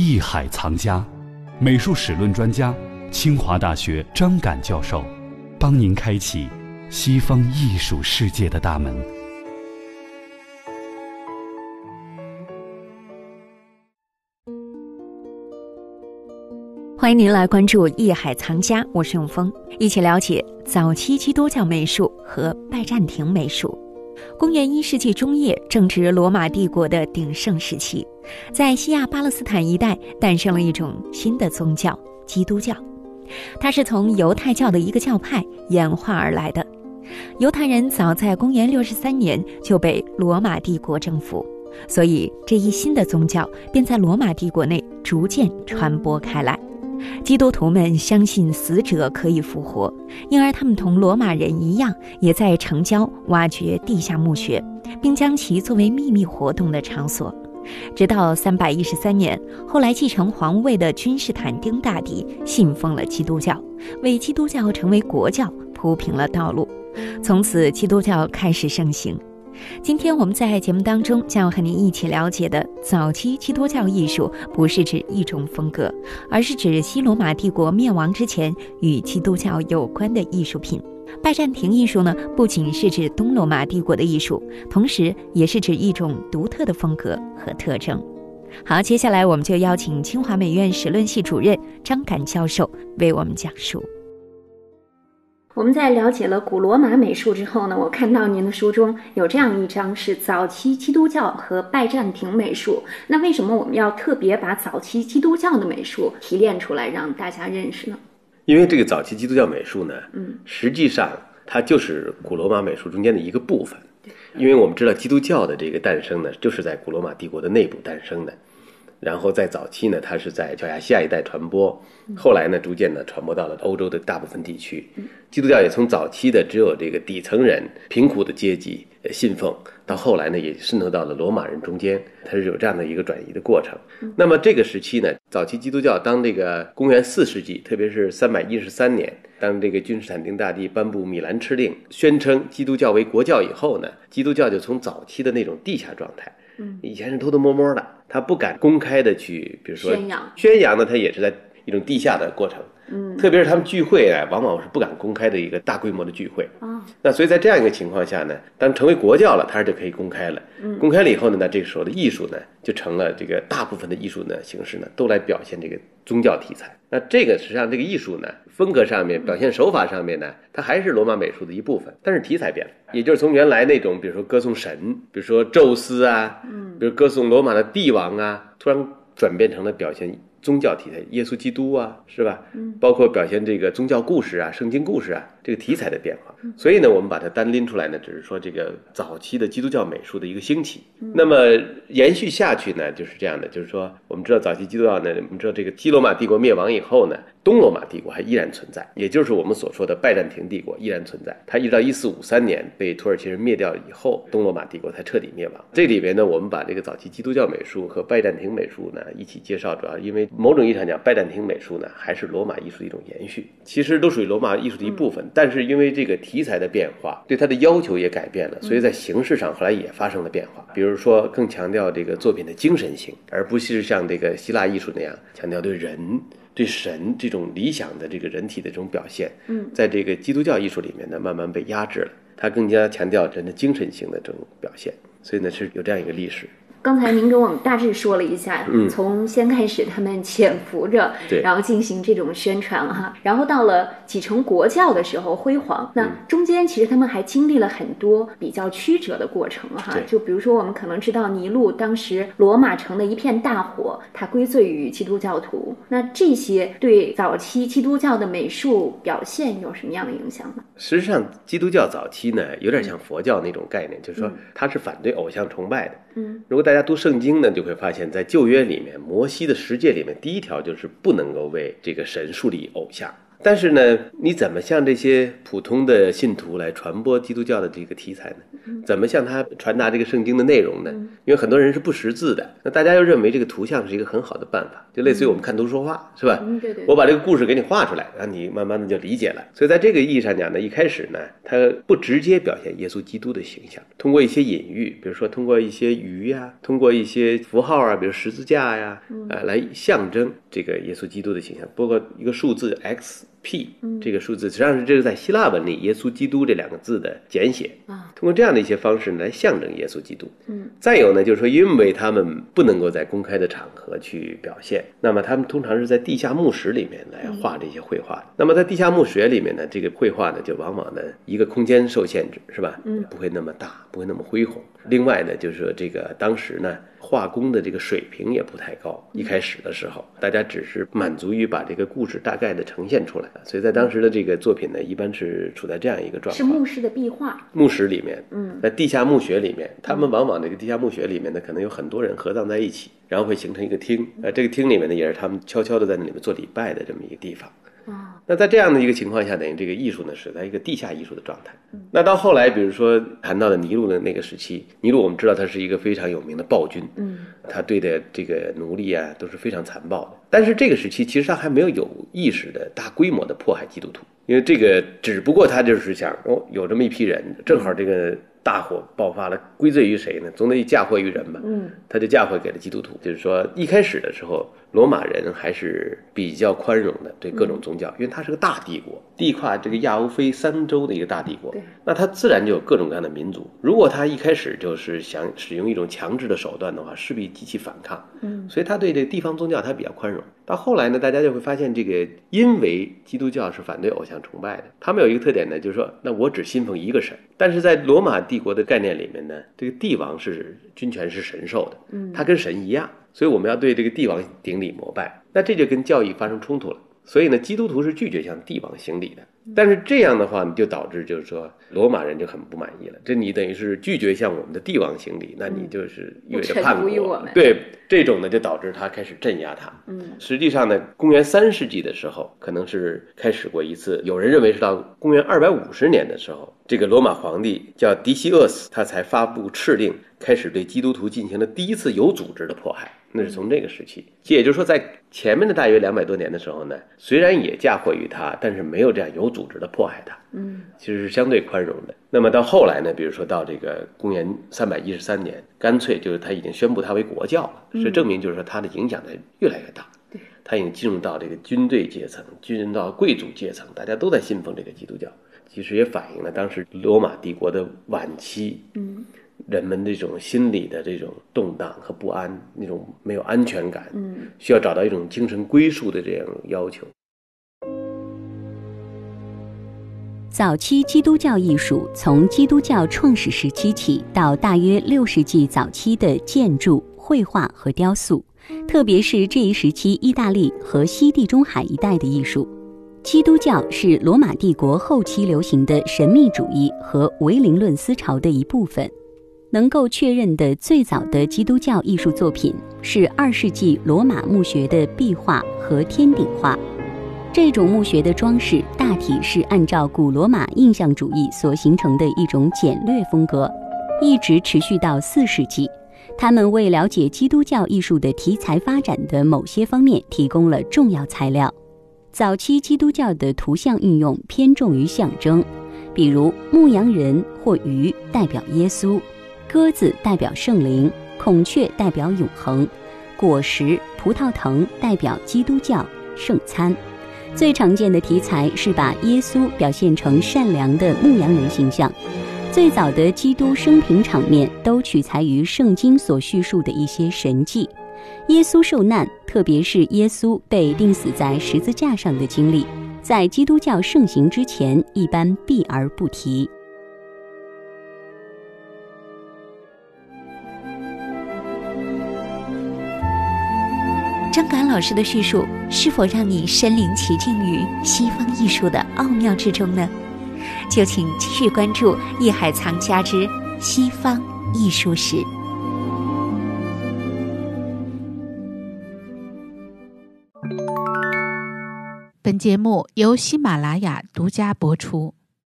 艺海藏家，美术史论专家，清华大学张敢教授，帮您开启西方艺术世界的大门。欢迎您来关注艺海藏家，我是永峰，一起了解早期基督教美术和拜占庭美术。公元一世纪中叶，正值罗马帝国的鼎盛时期，在西亚巴勒斯坦一带诞生了一种新的宗教——基督教。它是从犹太教的一个教派演化而来的。犹太人早在公元六十三年就被罗马帝国征服，所以这一新的宗教便在罗马帝国内逐渐传播开来。基督徒们相信死者可以复活，因而他们同罗马人一样，也在城郊挖掘地下墓穴，并将其作为秘密活动的场所。直到三百一十三年，后来继承皇位的君士坦丁大帝信奉了基督教，为基督教成为国教铺平了道路。从此，基督教开始盛行。今天我们在节目当中将要和您一起了解的早期基督教艺术，不是指一种风格，而是指西罗马帝国灭亡之前与基督教有关的艺术品。拜占庭艺术呢，不仅是指东罗马帝国的艺术，同时也是指一种独特的风格和特征。好，接下来我们就邀请清华美院史论系主任张敢教授为我们讲述。我们在了解了古罗马美术之后呢，我看到您的书中有这样一章是早期基督教和拜占庭美术。那为什么我们要特别把早期基督教的美术提炼出来让大家认识呢？因为这个早期基督教美术呢，嗯，实际上它就是古罗马美术中间的一个部分。因为我们知道基督教的这个诞生呢，就是在古罗马帝国的内部诞生的。然后在早期呢，它是在小亚细亚一带传播，后来呢，逐渐的传播到了欧洲的大部分地区。基督教也从早期的只有这个底层人、贫苦的阶级信奉，到后来呢，也渗透到了罗马人中间，它是有这样的一个转移的过程。那么这个时期呢，早期基督教当这个公元四世纪，特别是三百一十三年，当这个君士坦丁大帝颁布米兰敕令，宣称基督教为国教以后呢，基督教就从早期的那种地下状态。以前是偷偷摸摸的，他不敢公开的去，比如说宣扬，宣扬呢，他也是在一种地下的过程。嗯，特别是他们聚会啊，往往是不敢公开的一个大规模的聚会。啊，那所以在这样一个情况下呢，当成为国教了，它就可以公开了。嗯，公开了以后呢，那这个时候的艺术呢，就成了这个大部分的艺术呢形式呢，都来表现这个宗教题材。那这个实际上这个艺术呢，风格上面、表现手法上面呢，它还是罗马美术的一部分，但是题材变了，也就是从原来那种，比如说歌颂神，比如说宙斯啊，嗯，比如歌颂罗马的帝王啊，突然转变成了表现。宗教题材，耶稣基督啊，是吧？嗯，包括表现这个宗教故事啊、圣经故事啊，这个题材的变化。所以呢，我们把它单拎出来呢，只是说这个早期的基督教美术的一个兴起。那么延续下去呢，就是这样的，就是说，我们知道早期基督教呢，我们知道这个西罗马帝国灭亡以后呢，东罗马帝国还依然存在，也就是我们所说的拜占庭帝国依然存在。它一直到一四五三年被土耳其人灭掉以后，东罗马帝国才彻底灭亡。这里边呢，我们把这个早期基督教美术和拜占庭美术呢一起介绍，主要因为。某种意义上讲，拜占庭美术呢，还是罗马艺术的一种延续，其实都属于罗马艺术的一部分。但是因为这个题材的变化，对它的要求也改变了，所以在形式上后来也发生了变化。比如说，更强调这个作品的精神性，而不是像这个希腊艺术那样强调对人、对神这种理想的这个人体的这种表现。嗯，在这个基督教艺术里面呢，慢慢被压制了，它更加强调人的精神性的这种表现。所以呢，是有这样一个历史。刚才您给我们大致说了一下，从先开始他们潜伏着，然后进行这种宣传哈，然后到了几成国教的时候辉煌。那中间其实他们还经历了很多比较曲折的过程哈，就比如说我们可能知道尼禄当时罗马城的一片大火，他归罪于基督教徒。那这些对早期基督教的美术表现有什么样的影响呢？实际上，基督教早期呢，有点像佛教那种概念，就是说它是反对偶像崇拜的。嗯，如果大家读圣经呢，就会发现，在旧约里面，摩西的十诫里面，第一条就是不能够为这个神树立偶像。但是呢，你怎么向这些普通的信徒来传播基督教的这个题材呢？怎么向他传达这个圣经的内容呢？因为很多人是不识字的，那大家又认为这个图像是一个很好的办法，就类似于我们看图说话，是吧？嗯，对对。我把这个故事给你画出来，然后你慢慢的就理解了。所以在这个意义上讲呢，一开始呢，他不直接表现耶稣基督的形象，通过一些隐喻，比如说通过一些鱼呀，通过一些符号啊，比如十字架呀，呃，来象征这个耶稣基督的形象，包括一个数字 X。P 这个数字实际上是这个在希腊文里“耶稣基督”这两个字的简写啊，通过这样的一些方式来象征耶稣基督。嗯，再有呢，就是说，因为他们不能够在公开的场合去表现，那么他们通常是在地下墓室里面来画这些绘画。那么在地下墓穴里面呢，这个绘画呢，就往往呢一个空间受限制，是吧？嗯，不会那么大，不会那么恢宏。另外呢，就是说这个当时呢。画工的这个水平也不太高，一开始的时候，大家只是满足于把这个故事大概的呈现出来，所以在当时的这个作品呢，一般是处在这样一个状态。是墓室的壁画，墓室里面，嗯，在地下墓穴里面，他们往往这个地下墓穴里面呢，可能有很多人合葬在一起，然后会形成一个厅，呃，这个厅里面呢，也是他们悄悄的在那里面做礼拜的这么一个地方。那在这样的一个情况下，等于这个艺术呢是在一个地下艺术的状态。那到后来，比如说谈到的尼禄的那个时期，尼禄我们知道他是一个非常有名的暴君，嗯，他对的这个奴隶啊都是非常残暴的。但是这个时期其实他还没有有意识的大规模的迫害基督徒，因为这个只不过他就是想哦，有这么一批人，正好这个。大火爆发了，归罪于谁呢？总得嫁祸于人吧。嗯，他就嫁祸给了基督徒。就是说，一开始的时候，罗马人还是比较宽容的，对各种宗教，因为它是个大帝国，地跨这个亚欧非三洲的一个大帝国。那它自然就有各种各样的民族。如果他一开始就是想使用一种强制的手段的话，势必激起反抗。嗯，所以他对这个地方宗教他比较宽容。到后来呢，大家就会发现，这个因为基督教是反对偶像崇拜的，他们有一个特点呢，就是说，那我只信奉一个神。但是在罗马帝国的概念里面呢，这个帝王是君权是神授的，嗯，他跟神一样，所以我们要对这个帝王顶礼膜拜。那这就跟教义发生冲突了。所以呢，基督徒是拒绝向帝王行礼的。但是这样的话，你就导致就是说，罗马人就很不满意了。这你等于是拒绝向我们的帝王行礼，那你就是意味着叛国。对，这种呢就导致他开始镇压他。嗯，实际上呢，公元三世纪的时候，可能是开始过一次。有人认为是到公元二百五十年的时候，这个罗马皇帝叫狄西厄斯，他才发布敕令，开始对基督徒进行了第一次有组织的迫害。那是从这个时期，也就是说，在前面的大约两百多年的时候呢，虽然也嫁祸于他，但是没有这样有组织的迫害他，嗯，其实是相对宽容的。那么到后来呢，比如说到这个公元三百一十三年，干脆就是他已经宣布他为国教了，这证明就是说他的影响呢越来越大，对，他已经进入到这个军队阶层，进入到贵族阶层，大家都在信奉这个基督教，其实也反映了当时罗马帝国的晚期，嗯。人们这种心理的这种动荡和不安，那种没有安全感，嗯，需要找到一种精神归宿的这样要求。早期基督教艺术从基督教创始时期起，到大约六世纪早期的建筑、绘画和雕塑，特别是这一时期意大利和西地中海一带的艺术，基督教是罗马帝国后期流行的神秘主义和唯灵论思潮的一部分。能够确认的最早的基督教艺术作品是二世纪罗马墓穴的壁画和天顶画。这种墓穴的装饰大体是按照古罗马印象主义所形成的一种简略风格，一直持续到四世纪。他们为了解基督教艺术的题材发展的某些方面提供了重要材料。早期基督教的图像运用偏重于象征，比如牧羊人或鱼代表耶稣。鸽子代表圣灵，孔雀代表永恒，果实葡萄藤代表基督教圣餐。最常见的题材是把耶稣表现成善良的牧羊人形象。最早的基督生平场面都取材于圣经所叙述的一些神迹。耶稣受难，特别是耶稣被钉死在十字架上的经历，在基督教盛行之前一般避而不提。张敢老师的叙述是否让你身临其境于西方艺术的奥妙之中呢？就请继续关注《艺海藏家之西方艺术史》。本节目由喜马拉雅独家播出。